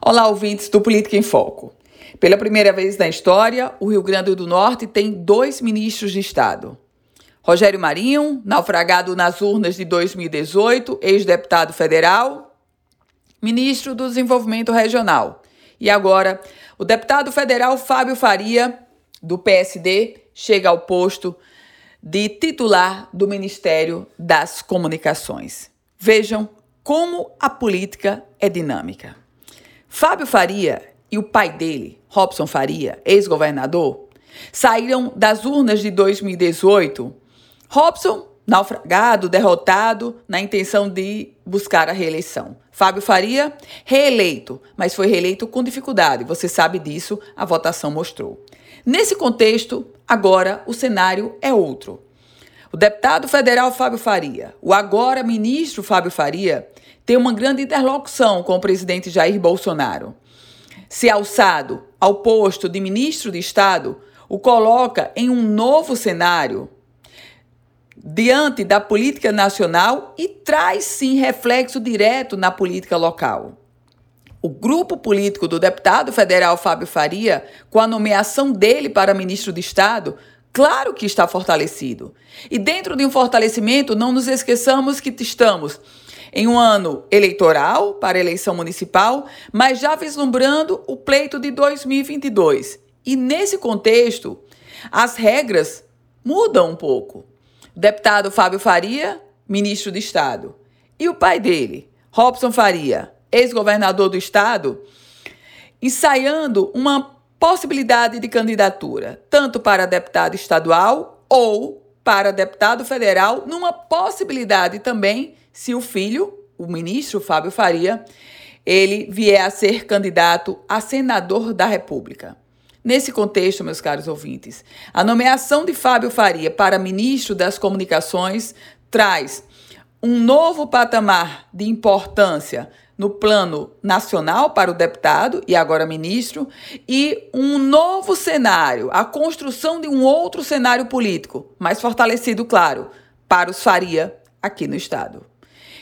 Olá, ouvintes do Política em Foco. Pela primeira vez na história, o Rio Grande do Norte tem dois ministros de Estado. Rogério Marinho, naufragado nas urnas de 2018, ex-deputado federal, ministro do Desenvolvimento Regional. E agora, o deputado federal Fábio Faria, do PSD, chega ao posto de titular do Ministério das Comunicações. Vejam como a política é dinâmica. Fábio Faria e o pai dele, Robson Faria, ex-governador, saíram das urnas de 2018. Robson, naufragado, derrotado, na intenção de buscar a reeleição. Fábio Faria, reeleito, mas foi reeleito com dificuldade. Você sabe disso, a votação mostrou. Nesse contexto, agora o cenário é outro. O deputado federal Fábio Faria, o agora ministro Fábio Faria, tem uma grande interlocução com o presidente Jair Bolsonaro. Se alçado ao posto de ministro de Estado, o coloca em um novo cenário diante da política nacional e traz sim reflexo direto na política local. O grupo político do deputado federal Fábio Faria, com a nomeação dele para ministro de Estado, claro que está fortalecido. E dentro de um fortalecimento, não nos esqueçamos que estamos em um ano eleitoral para a eleição municipal, mas já vislumbrando o pleito de 2022. E nesse contexto, as regras mudam um pouco. Deputado Fábio Faria, ministro de Estado, e o pai dele, Robson Faria, ex-governador do estado, ensaiando uma possibilidade de candidatura, tanto para deputado estadual ou para deputado federal, numa possibilidade também se o filho, o ministro Fábio Faria, ele vier a ser candidato a senador da República. Nesse contexto, meus caros ouvintes, a nomeação de Fábio Faria para ministro das Comunicações traz um novo patamar de importância no plano nacional para o deputado e agora ministro e um novo cenário, a construção de um outro cenário político, mais fortalecido, claro, para os Faria aqui no estado.